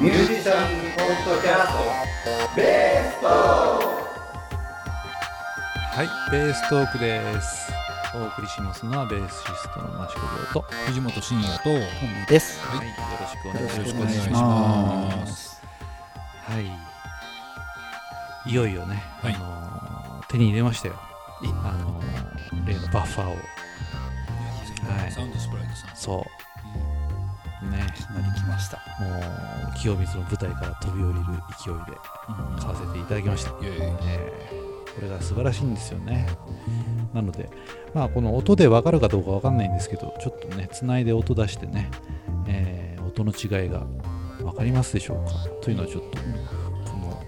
ミュージシャンポッドキャストベーストはい、ベーストークです。お送りしますのはベーシストの益子亮と、藤本慎也と、です。はい、よろしくお願いします。はい、いよいよね、はいあのー手に入れましたよ。あのー例のバッファーを。はいサウンドスプライトさん。そう。ました。もう清水の舞台から飛び降りる勢いで買わせていただきました。いやいやえーこれが素晴らしいんですよね。なので、まあ、この音で分かるかどうか分かんないんですけど、ちょっとね、つないで音出してね、えー音の違いが分かりますでしょうかというのはちょっと、この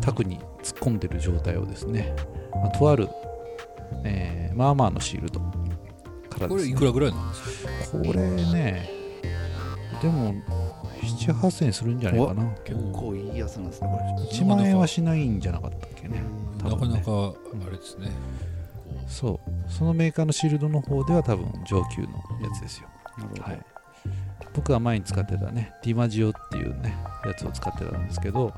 タクに突っ込んでる状態をですね、まあとある、えーまあまあのシールドからですね、これいくらぐらいなんですか？これね、でも、7、8000円するんじゃないかな。結構いいやつなんですね、これ。1万円はしないんじゃなかったっけね。多なかなかあれですね。そうそのメーカーのシールドの方では多分上級のやつですよ、なるほど。はい、僕が前に使ってたねディマジオっていうねやつを使ってたんですけど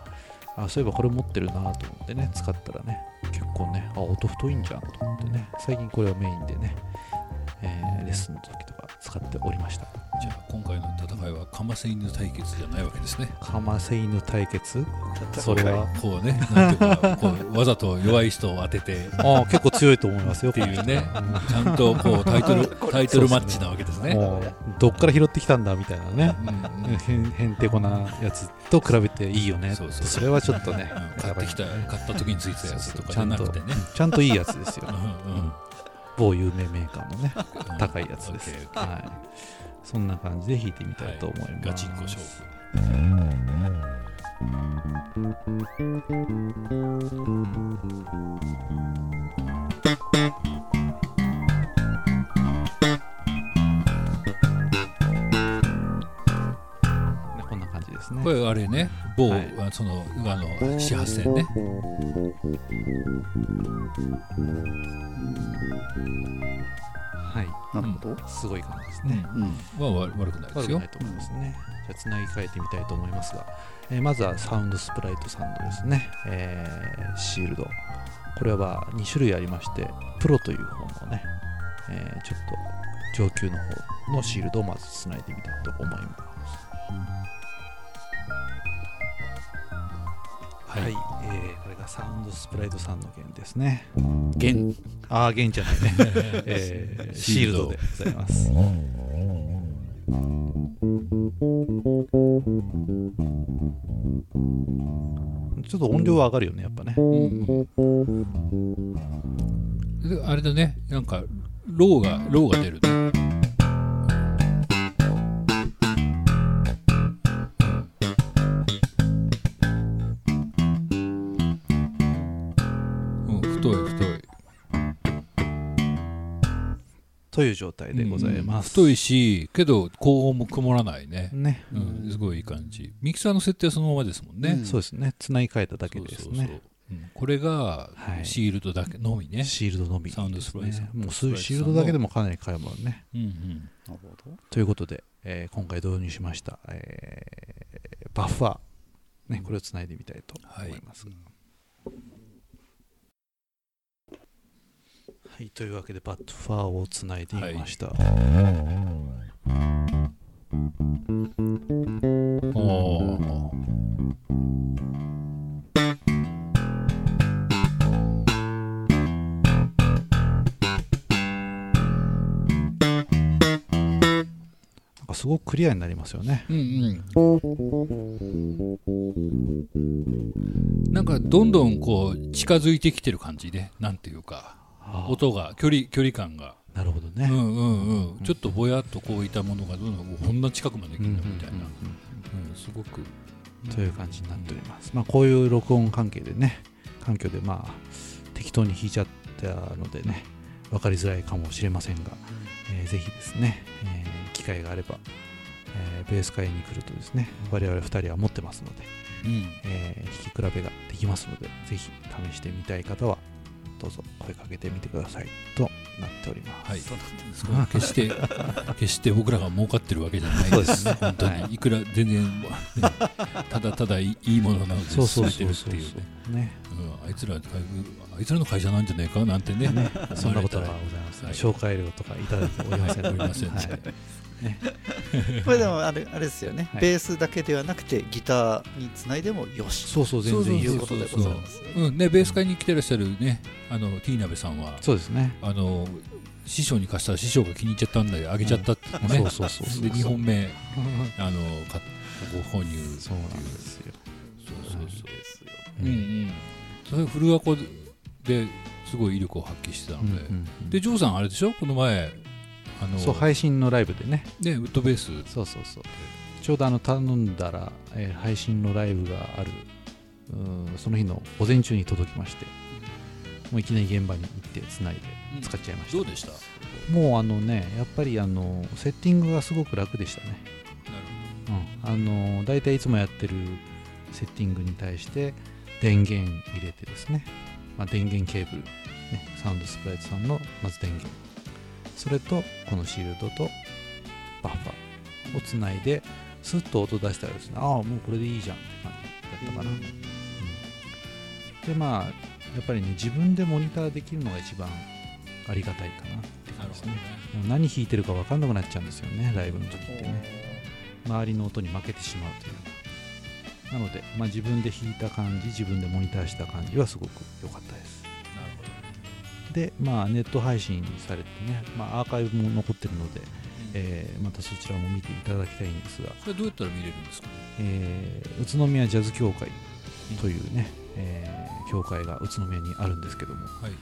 あそういえばこれ持ってるなと思ってね使ったらね結構ねあ音太いんじゃんと思ってね最近これをメインでね、えーレッスンの時とか使っておりましたじゃあ今回の戦いはカマセイヌ対決じゃないわけですね。カマセイヌ対決？それは？こうね、なんていうか、こうわざと弱い人を当てて。あ結構強いと思いますよ。っていうね、ちゃんとこうタイトル タイトルマッチなわけですね。もうどっから拾ってきたんだみたいなね。へんへんてこなやつと比べていいよね。そうそうそれはちょっとねうん。買ってきた買った時についてたやつとかちゃんとじゃなくてね。ちゃんといいやつですよ。うんうん。某有名メーカーのねうん。高いやつです。はいそんな感じで弾いてみたいと思います、ガチンコ勝負。ねこんな感じですねこれあれね、某、はいあそのあの始発線ね。はい。なるほど。すごい感じですね、うん。は悪悪くないですよ。悪くない。と思いますね、じゃあつなぎ替えてみたいと思いますが、えーまずはサウンドスプライトサンドですね、えーシールド。これは2種類ありましてプロという方のね、えーちょっと上級の方のシールドをまずつないでみたいと思いますはい、えーこれがサウンドスプライトさんの弦ですね。弦。ああ弦じゃないね、えーシールドでございます。ちょっと音量は上がるよねやっぱね。であれだね、なんかローがローが出るね。という状態でございます、太いし、けど高音も曇らないね。ね、うん、すごいいい感じ。ミキサーの設定はそのままですもんね。うん。そうですね。つなぎ替えただけですそうそうそう。ねうん。これがはい。シールドだけのみね。シールドのみですね。サウンドスプライトさん。もシールドだけでもかなり買えるもんね。うんうん。なるほど。ということで、えー今回導入しました、えーバッファー、ね、これをつないでみたいと思います。はい、はいというわけでバッファーをつないでみました。おーなんかすごくクリアになりますよね。うんうん。なんかどんどんこう近づいてきてる感じで、なんていうか、音が、距離、距離感が。なるほどね。うんうんうん。ちょっとぼやっとこういたものがどんどんこんな近くまで来るうんみたいな。うんうん、すごく。という感じになっております。まあ、こういう録音関係でね、環境でまあ適当に弾いちゃったのでね、分かりづらいかもしれませんが、えーぜひですね、えー機会があれば、えーベース会に来るとですね、我々2人は持ってますので、うん。えー弾き比べができますので、ぜひ試してみたい方はどうぞ声かけてみてくださいとなっております。はい。決して 決して僕らが儲かってるわけじゃないです。ね本当はい。にいくら全然、ねただただいいいいものなのでそうそう進めてるっていうね。ね。うん。あいつらあいつらの会社なんじゃないかなんてね。そんなことはございません。はい。紹介料とかいただいておりませんおりません。はい これでもあれあれですよね、はい。ベースだけではなくてギターにつないでもよし。そうそう全然いうことでございます。うん。ね、ベース会に来てらっしゃるねあのティーナベさんはそうですね。あの師匠に貸したら師匠が気に入っちゃったんであげちゃったってね、そうそうそうそうで2本目 あのかご購入そうなんですよ。そうそうそう。ですようんうん。それフルアコですごい威力を発揮してたので、うんうん。でジョーさんあれでしょ？この前あのそう配信のライブでね。ねウッドベース。そうそうそう。ちょうどあの頼んだら、えー配信のライブがあるうんその日の午前中に届きまして、もういきなり現場に行ってつないで使っちゃいました。どうでした？もうあのね、やっぱりあのセッティングがすごく楽でしたね。なるうん、あの大体いつもやってるセッティングに対して電源入れてですね、まあ、電源ケーブル、ね、サウンドスプライトさんのまず電源それとこのシールドとバッファーをつないでスッと音出したらですねああもうこれでいいじゃんって感じだったかな、うん。でまあやっぱりね自分でモニターできるのが一番ありがたいかなって感じですね。ね。もう何弾いてるか分かんなくなっちゃうんですよねライブの時ってね。周りの音に負けてしまうというなので、まあ、自分で弾いた感じ自分でモニターした感じはすごく良かったですで、まあ、ネット配信されてね、まあ、アーカイブも残ってるので、えーまたそちらも見ていただきたいんですが、それどうやったら見れるんですか？えー宇都宮ジャズ協会というね、えー協会が宇都宮にあるんですけども、はい。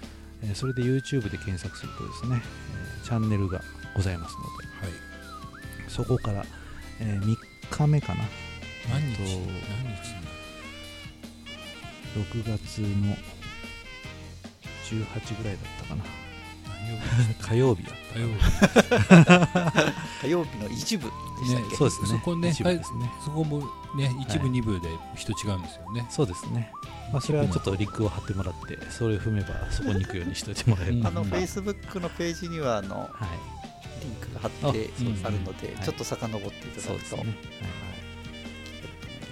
えーそれで YouTube で検索するとですね、えーチャンネルがございますので。はい。そこから、え3日目かな。何日？えっと何日？6月の18ぐらいだったかな。火曜日やっ火曜日。火曜日の一部でしたっけ、ねそうですね。そこね一部ですね、そこもね一部二部で人違うんですよね。そうですね、まあ、それはちょっと。リンクを貼ってもらってそれを踏めばそこに行くようにしておいてもらえれば、あのうん。フェイスブックのページにはあのはい。リンクが貼ってあるので、はい。ちょっと遡っていただくと、ね、はい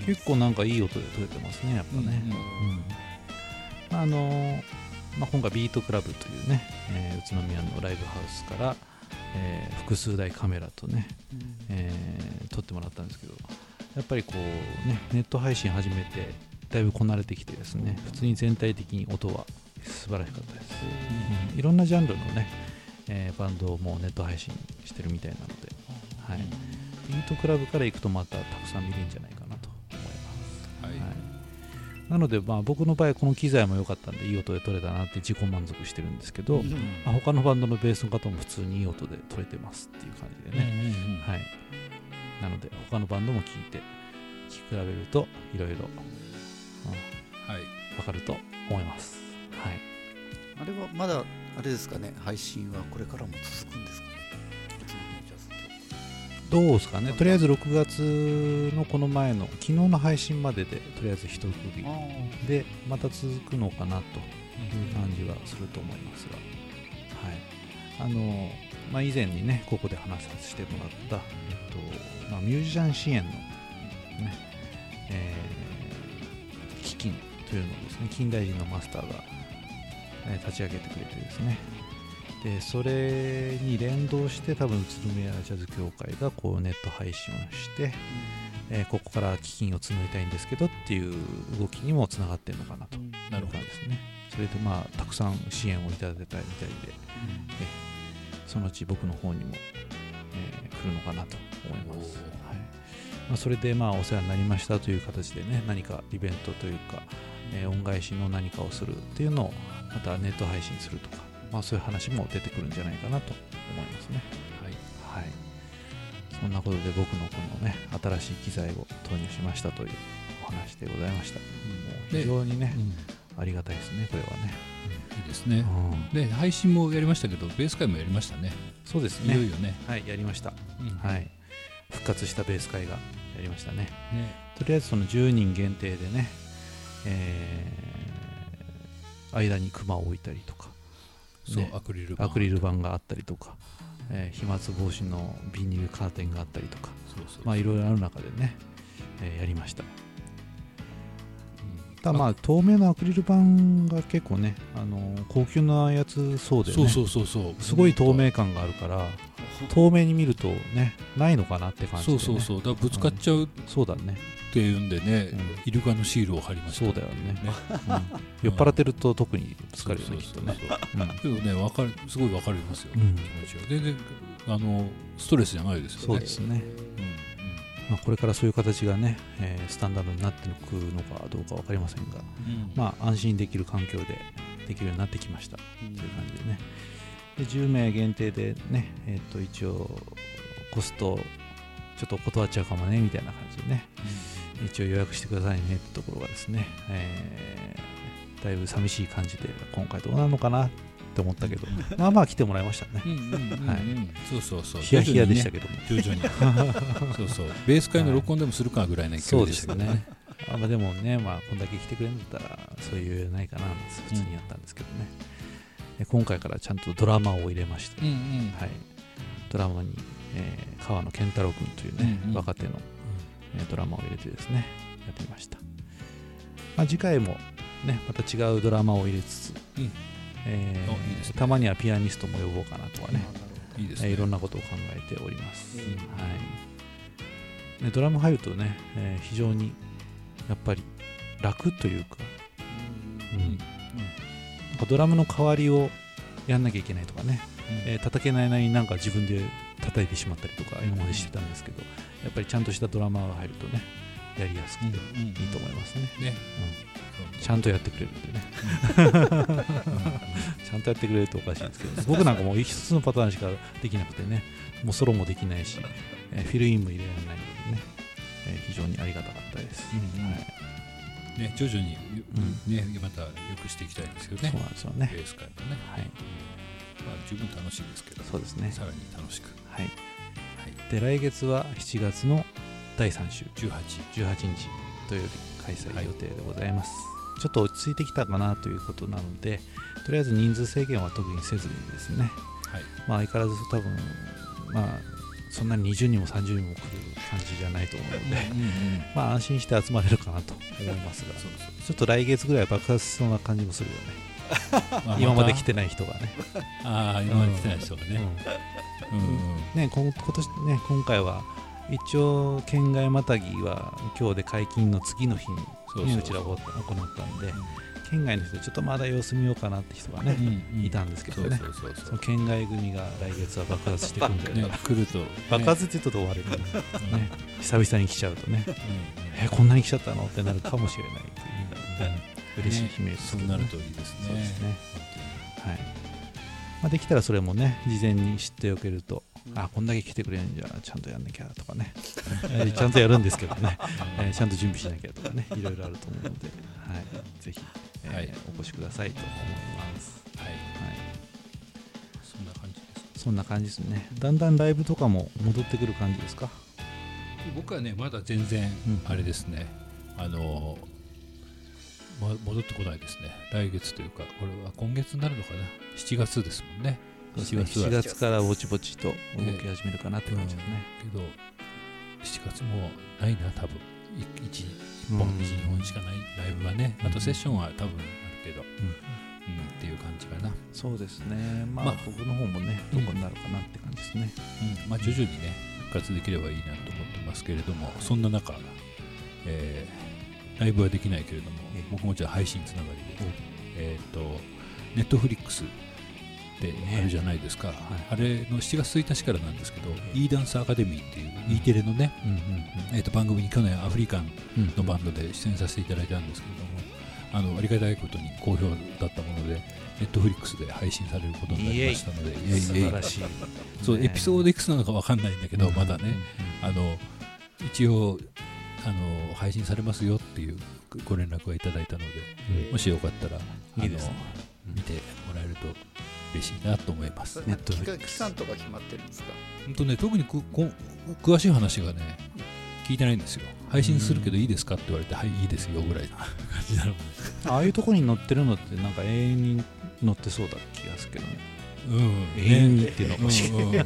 結構なんかいい音で撮れてますねやっぱね、うん。うん。まああのーまあ、今回ビートクラブというね、えー宇都宮のライブハウスから、えー複数台カメラとね、えー撮ってもらったんですけどやっぱりこうねネット配信始めてだいぶこなれてきてですね普通に全体的に音は素晴らしかったです、うん。いろんなジャンルのね、えーバンドもネット配信してるみたいなので、はい、ビートクラブから行くとまたたくさん見れるんじゃないかななので、まあ、僕の場合この機材も良かったんでいい音で撮れたなって自己満足してるんですけど、うんまあ、他のバンドのベースの方も普通にいい音で撮れてますっていう感じでね、はい、なので他のバンドも聞いて聞き比べるといろい。ろはい分かると思います、はい、あれはまだあれですかね配信はこれからも続くんですか？ねどうですかね。とりあえず6月のこの前の昨日の配信まででとりあえず一区切りでまた続くのかなという感じはすると思いますが、はい。あのまあ、以前にねここで話させてもらった、えっとまあ、ミュージシャン支援の、ねえー基金というのをですね近代人のマスターが、えー立ち上げてくれてですねでそれに連動して多分宇都宮ジャズ協会がこうネット配信をして、えーここから基金を募りたいんですけどっていう動きにもつながってるのかなとなるほどですね。それでまあたくさん支援をいただいたみたいで、えそのうち僕の方にも、えー来るのかなと思います、はい。まあ、それでまあお世話になりましたという形でね何かイベントというか、えー恩返しの何かをするっていうのをまたネット配信するとか、まあ、そういう話も出てくるんじゃないかなと思いますね。はい。はい。そんなことで僕のこのね新しい機材を投入しましたというお話でございました、もう非常にね、ありがたいですねこれはね、いいですね。うん。で配信もやりましたけどベース会もやりましたね。そうですね。いよいよね。はいやりました。はい。復活したベース会がやりましたね。ね。とりあえずその10人限定でね、えー間にクマを置いたりとかね。アクリル板アクリル板があったりとか、えー飛沫防止のビニールカーテンがあったりとかそうそうまあいろいろある中でね、えーやりました。ただまあ透明なアクリル板が結構ね、あのー高級なやつそうでね。そうそうそうそう。すごい透明感があるから透明に見るとねないのかなって感じで、ね、そうそうそう。だぶつかっちゃうっそうだね。ていうんでね、うん。イルカのシールを貼りましたそうだよね。酔っ払ってると特にぶつかるよねきっとね。けどねわかるすごいわかりますよ、うん。気持ちは。全然あのストレスじゃないですよね。そうですね、うんまあ、これからそういう形がね、えースタンダードになっていくのかどうか分かりませんが、うん。まあ、安心できる環境でできるようになってきました。という感じでねで10名限定でね、えっと一応コストちょっと断っちゃうかもねみたいな感じでね。一応予約してくださいねってところがですね、えーだいぶ寂しい感じで今回どうなるのかなって思ったけど。まあまあ来てもらいましたね。そうそうそう。ヒヤヒヤでしたけど。も、徐々にね。徐々にそうそう。ベース会の録音でもするかぐらいの勢そうでいでしたけどすね。あまあ、でもね、まあ、こんだけ来てくれるんだったら、そういうないかな、普通にやったんですけどね。で今回からちゃんとドラマを入れまして、うんうん。はい、ドラマに、えー川野健太郎君というね、うんうん。若手の、えードラマを入れてですね、やってみました。まあ、次回も、ね、また違うドラマを入れつつ、うん。えーね。たまにはピアニストも呼ぼうかなとかね、いいですね。えーいろんなことを考えております。うんはい、でドラム入るとね、えー非常にやっぱり楽というか、うん。うんドラムの代わりをやんなきゃいけないとかね、えー叩けないなりになんか自分で叩いてしまったりとか今までしてたんですけど、やっぱりちゃんとしたドラマーが入るとねやりやすくてうんうんいいと思いますね、ね。うん。ちゃんとやってくれるんでね。ちゃんとやってくれるとおかしいんですけど僕なんかもう一つのパターンしかできなくてねもうソロもできないし、えーフィルインも入れられないのでね、えー非常にありがたかったです、うんうん。はいね徐々にうねまた良くしていきたいんですよね。そうなんですよね。ベース会もね。はい。まあ十分楽しいですけど。そうですね。さらに楽しく。はい。はい。で来月は7月の第3週18 18日土曜日開催予定でございます、ちょっと落ち着いてきたかなということなのでとりあえず人数制限は特にせずにですね。はい。まあ相変わらず多分まあそんなに20人も30人も来る感じじゃないと思うので、うんうんまあ安心して集まれるかなと思いますが。ちょっと来月ぐらい爆発しそうな感じもするよね。ま あ今まで来たてない人がね、ああ今まで来てない人がね。うん。うんうんね今年ね今回は一応県外またぎは今日で解禁の次の日にそうちら行ったんで県外の人ちょっとまだ様子見ようかなって人がね、うんうん。いたんですけどね。そ県外組が来月は爆発してくるんだようね。ね来ると爆発って言うと終わるけどねねね久々に来ちゃうとね。うんうん。えこんなに来ちゃったの？ってなるかもしれないという、うん嬉しい悲鳴ですね。そうなるといいですね。そうですね。はい。まあ、できたらそれもね事前に知っておけると、あこんだけ来てくれるんじゃちゃんとやんなきゃとかね、えーちゃんとやるんですけどね、えーちゃんと準備しなきゃとかね。いろいろあると思うので、はい、ぜひ、えーはいお越しくださいと思います、はい。はい、そんな感じですそんな感じですね。だんだんライブとかも戻ってくる感じですか？僕はねまだ全然うん。あれですね、あのま戻ってこないですね。来月というかこれは今月になるのかな？7月ですもんね。7月は。7月からぼちぼちと動き始めるかなって感じですね、けど7月もないな多分 1, 一うん。本12本しかないライブはねあとセッションは多分あるけど、ん。うんっていう感じかな、そうですね。まあ、まあ僕の方もねどこになるかなって感じですね、うん。まあ、徐々にね復活できればいいなと思ってますけれどもそんな中、えーライブはできないけれどもええ。僕もじゃあ配信つながりで、えっ、とネットフリックスであるじゃないですか、あれの7月1日からなんですけど、e ダンスアカデミーっていう E テレのね、えー、と番組に去年アフリカンうんのバンドで出演させていただいたんですけれども、あのありがたいことに好評だったもので、ネットフリックスで配信されることになりましたので、イエイ。イエイ。素晴らしい。そうね。エピソードいくつなのかわかんないんだけど、まだね、あの一応あの配信されますよっていうご連絡をいただいたので、うんもしよかったらあの見てもらえると嬉しいなと思います。ネット期フリックス。間期間とか決まってるんですか？本当ね特にくこ詳しい話がね聞いてないんですよ。配信するけどいいですかって言われてはいいいですよぐらいな感じなので。ああいうとこに乗ってるのってなんか永遠に乗ってそうだ気がするけどね。うん。永遠にっていうのかもしうん。うん。うん。ね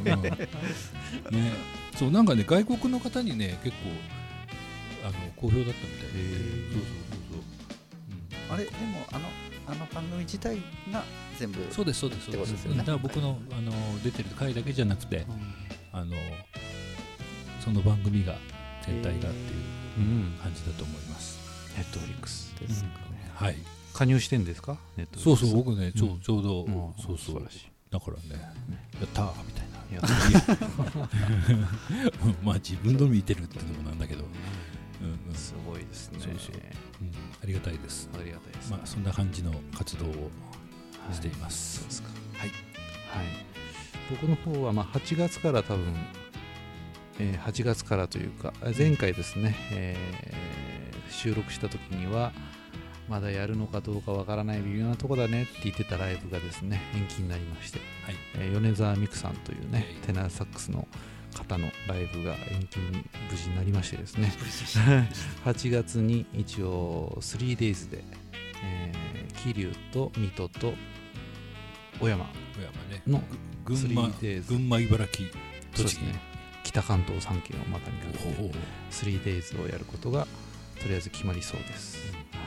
そうなん。かね外国の方にね結構あの好評だったみたいで、へーそうそうそうあれでもあのあの番組自体が全部そうですそうですそうです。ってことですよね。だから僕のあの出てる回だけじゃなくてあのその番組が全体がっていううん。感じだと思います、ネットフリックスですかね、はい。加入してんですか？ネットフそうリックス。そう僕ねちょ,、うん。ちょうど、うん。そうそう。素晴らしい。だからねやったーみたいな。いや まあ自分の見てるっていうのもなんだけど、うんうんすごいですね。そうそう。うん、ありがたいです。ありがたいです、まあそんな感じの活動をしています、はい。はい、僕の方はまあ8月から多分、えー8月からというかあ前回ですね、えー収録した時にはまだやるのかどうかわからない微妙なとこだねって言ってたライブがですね延期になりまして、はい。えー米沢美久さんというねテナーサックスの方のライブが延期に無事になりましてですね。8月に一応 3days で、えー桐生と水戸と小山小山ね。のぐ群馬 3days 群馬茨城栃木。そうですね。北関東3県をまたにかけておお 3days をやることがとりあえず決まりそうです、は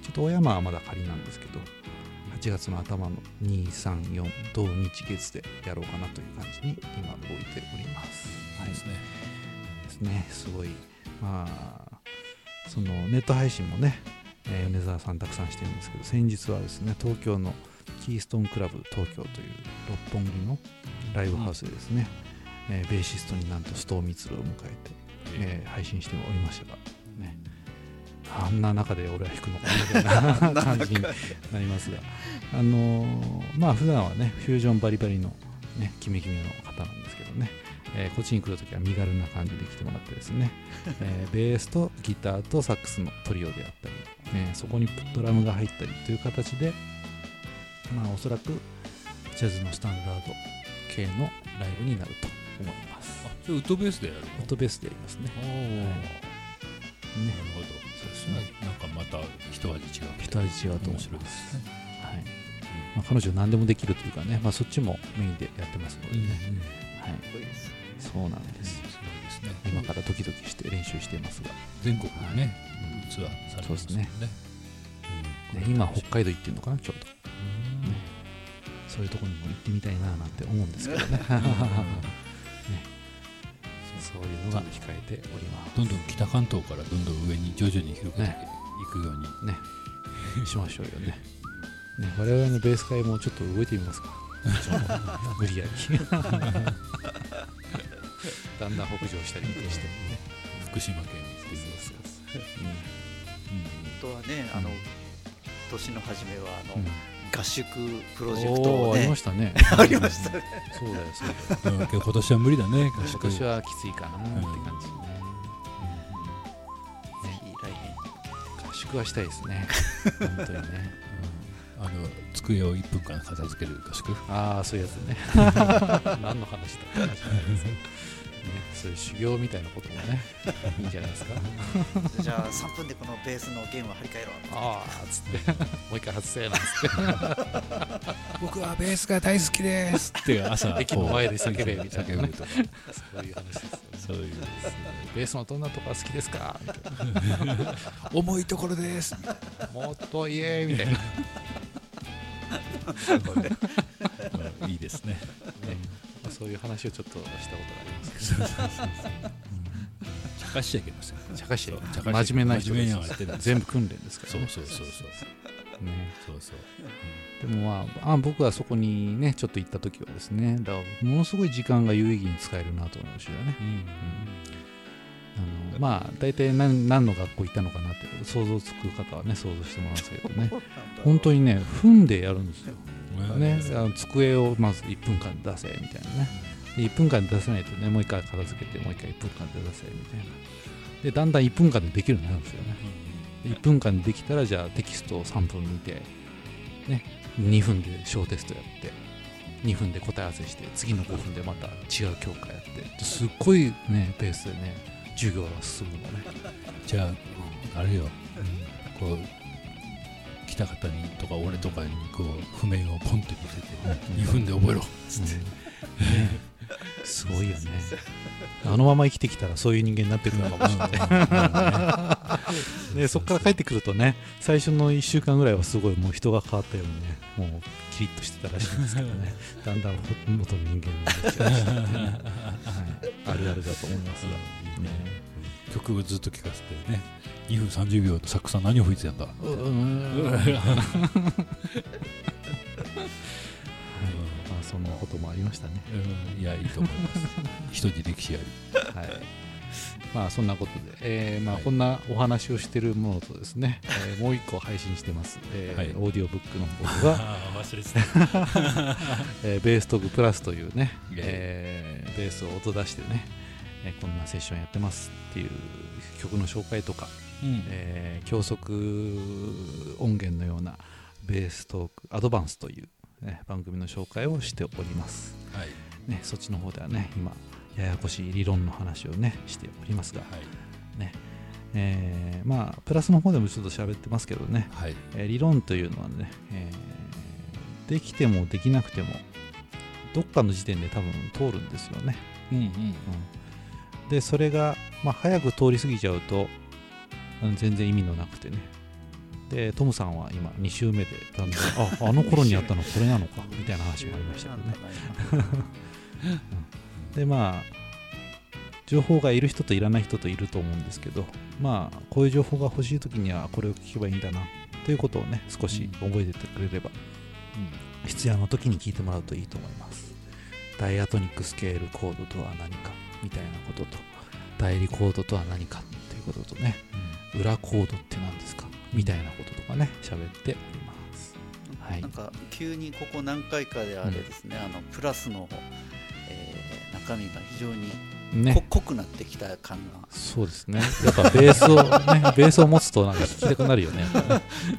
い、ちょっと小山はまだ仮なんですけど8月の頭の234土日月でやろうかなという感じに今動いております、はい。ですね。ですね。すごい。まあそのネット配信もね、えー米沢さんたくさんしてるんですけど先日はですね東京のキーストーンクラブ東京という六本木のライブハウスでですね、えーベーシストになんと須藤光を迎えて、えー配信しておりましたがねあんな中で俺は弾くのかみたいな感じになりますが。あのーまあ普段はねフュージョンバリバリのねキメキメの方なんですけどね。えーこっちに来るときは身軽な感じで来てもらってですね、えーベースとギターとサックスのトリオであったり、ねそこにドラムが入ったりという形で、まあ、おそらくジャズのスタンダード系のライブになると思います。あそれウッドベースでやるの？オートベースでやりますね。おお、ね。なるほどですねなんかまた一味違う。一味違うと思い面白いまです。すねはい。まあ、彼女何でもできるというかね、まあ、そっちもメインでやってますのでね、はい、そうなんです。すごいですね。今からドキドキして練習していますが、全国でね、ツアーされてますね。ね。今北海道行ってるのかなちょうど。うん。そういうところにも行ってみたいななんて思うんですけどねそういうのが控えておりまどんどん北関東からどんどん上に徐々に広げていくように、すね。しましょうよね。ね。我々のベース会もちょっと動いてみますか。無理やり。だんだん北上したりして、福島県っていうそうそう。本当はねあの年の初めはあのうん合宿プロジェクトありまねしたね。ありましたね。そうだよそうだよ。今年は無理だね合宿。今年はきついかなって感じね、ぜひ来年。合宿はしたいですね。本当にね。あの机を1分間片付ける合宿。ああそういうやつね。何の話だって話なんですけど。ねそういう修行みたいなこともね いいんじゃないですか？じゃあ3分でこのベースの弦を張り替えろああつって。もう一回外せなんつって。僕はベースが大好きですって朝駅の前で叫べみたいなね。そういう話ですよね。そういうベースのどんなとこが好きですか？みたいな重いところです。もっと言えみたいな、いいですね。まあそういう話をちょっとしたことがあります。けど茶化しちゃいけません茶化しちゃい茶化し真面目な人です全部訓練ですからねそうそうそうそう。ね。そうそうでもまああ僕はそこにねちょっと行った時はですねだからものすごい時間が有意義に使えるなと思いましたよね。うん。あのまあ大体何何の学校行ったのかなって想像つく方はね想像してもらうんですけどね。本当にね踏んでやるんですよ、ね、あの机をまず1分間で出せみたいなね。で1分間で出せないとねもう一回片付けてもう一回1分間で出せみたいな。でだんだん1分間でできるようになるんですよね。で1分間でできたらじゃあテキストを3分見て、ね、2分で小テストやって2分で答え合わせして次の5分でまた違う教科やって。ですっごいねペースでね授業が進むのね。じゃああれよ。こう北た方にとか俺とかにこう譜面をポンって見せて2分で覚えろっつって、ね。すごいよね。あのまま生きてきたらそういう人間になってくるのかもしれない。で そこから帰ってくるとね最初の1週間ぐらいはすごいもう人が変わったようにねもうキリッとしてたらしいんですけどね。だんだん元の人間になってきたらしいんでね、はい、あるあるだと思いますが、ね曲をずっと聴かせてね。2分30秒のサックスは何を吹いてたんだ、そんなこともありましたね。うん。いやいいと思います。人に歴史あり。はい。まあそんなことで、えーまあはい。こんなお話をしてるものとですね、えーもう一個配信してます、えーはい。オーディオブックの方が、忘れてた。えーベーストグプラスというね、えーベースを音出してね、えーこんなセッションやってますっていう曲の紹介とか、うん。えー教則音源のようなベーストークアドバンスという、ね、番組の紹介をしております。はい。ね、そっちの方ではね、今、ややこしい理論の話をね、しておりますが、はい。ね、えーまあ、プラスの方でもちょっと喋ってますけどね、はい。えー理論というのはね、えーできてもできなくても、どっかの時点で多分通るんですよね。うんうん。うんで、それが、まあ、早く通り過ぎちゃうと、うん全然意味のなくてね。で、トムさんは今、2週目で、だんだん、あ、あの頃にやったのこれなのか、みたいな話もありましたけどね。でまあ情報がいる人といらない人といると思うんですけどまあこういう情報が欲しい時にはこれを聞けばいいんだなということをね少し覚えててくれれば、必要な時に聞いてもらうといいと思いますダイアトニックスケールコードとは何かみたいなことと代理コードとは何かということとね裏コードって何ですか？みたいなこととかね喋っております。はい。なんか急にここ何回かであれですね、あのプラスの、えー中身が非常にね。こ濃くなってきた感が。そうですね。やっぱベースをね ベースを持つとなんか聞きたくなるよね。な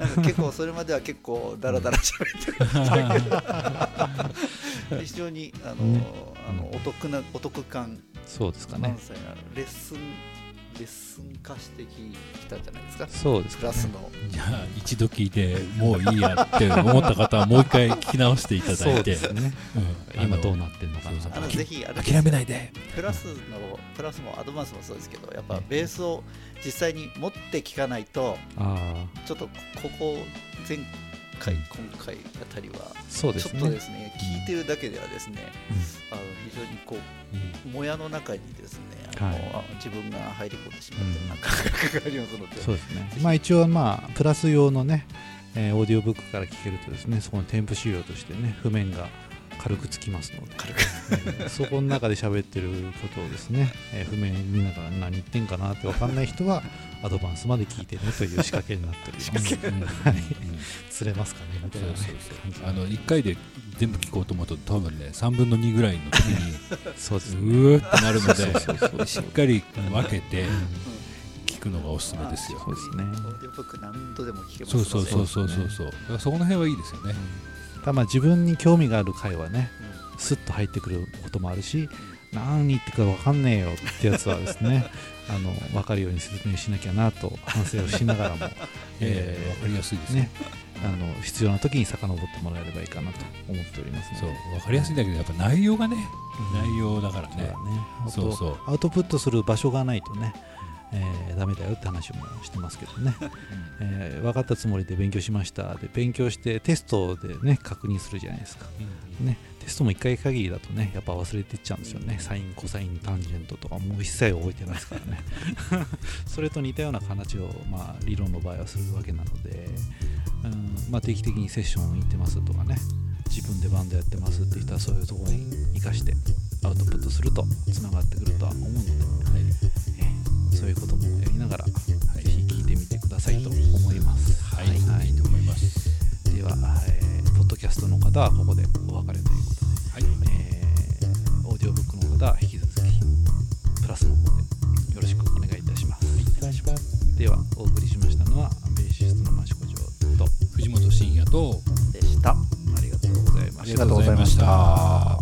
んか結構それまでは結構ダラダラ喋ってましたけど 非常にあの、ね。あのお得なお得感そうですかね。レッスンレッスン化してきたんじゃないですか。そうですかね。プラスの。じゃあ一度聞いてもういいやって思った方はもう一回聞き直していただいて。今どうなってんのかな。あのぜひ諦めないで。プラスのプラスもアドバンスもそうですけどやっぱベースを実際に持って聞かないとちょっとここ前回今回あたりはそうですね。ちょっとですね聞いてるだけではですねあの非常にこうもやの中にですねあの、はい。あ自分が入り込んでしまったような感覚がありますので、そうですね。まあ一応まあプラス用のね、えーオーディオブックから聞けるとですねそこの添付資料としてね譜面が軽くつきますので。軽く。えーそこの中で喋ってることをですね、えー譜面見ながら何言ってんかなって分かんない人は アドバンスまで聞いてねという仕掛けになっております。釣れますかねみたいなね。あの1回で全部聞こうと思うと多分ね3分の2ぐらいの時に そうですね。うーってなるのそうそうそうでしっかり分けて聞くのがおすすめですよ。そうですね。オーディオブック何度でも聞けますそうそうそうそうそうそう。だからそこの辺はいいですよね。ただまあ自分に興味がある回はね、スッと入ってくることもあるし、何言ってるか分かんねえよってやつはですね、あの分かるように説明しなきゃなと反省をしながらも、ええー分かりやすいですーねね、あの必要な時に遡ってもらえればいいかなと思っておりますそう分かりやすいんだけどやっぱ内容がねうん。内容だからね。ね。そうそう。アウトプットする場所がないとね、えーダメだよって話もしてますけどね、えー分かったつもりで勉強しましたで勉強してテストでね確認するじゃないですかね、テストも1回限りだとね、やっぱ忘れていっちゃうんですよね。サイン、コサイン、タンジェントとかもう一切覚えてないですからね。それと似たような形を、まあ、理論の場合はするわけなので、うんまあ、定期的にセッション行ってますとかね、自分でバンドやってますって人はそういうところに生かしてアウトプットするとつながってくるとは思うので、えーそういうこともやりながら、ぜひ聞いてみてくださいと思います。はい、はい、いいと思います。では、えーポッドキャストの方はここでお別れということで。はい。えーオーディオブックの方は引き続きプラスの方でよろしくお願いいたします。お願いします。ではお送りしましたのはベーシストの益子城と藤本慎也とでした。ありがとうございました。ありがとうございました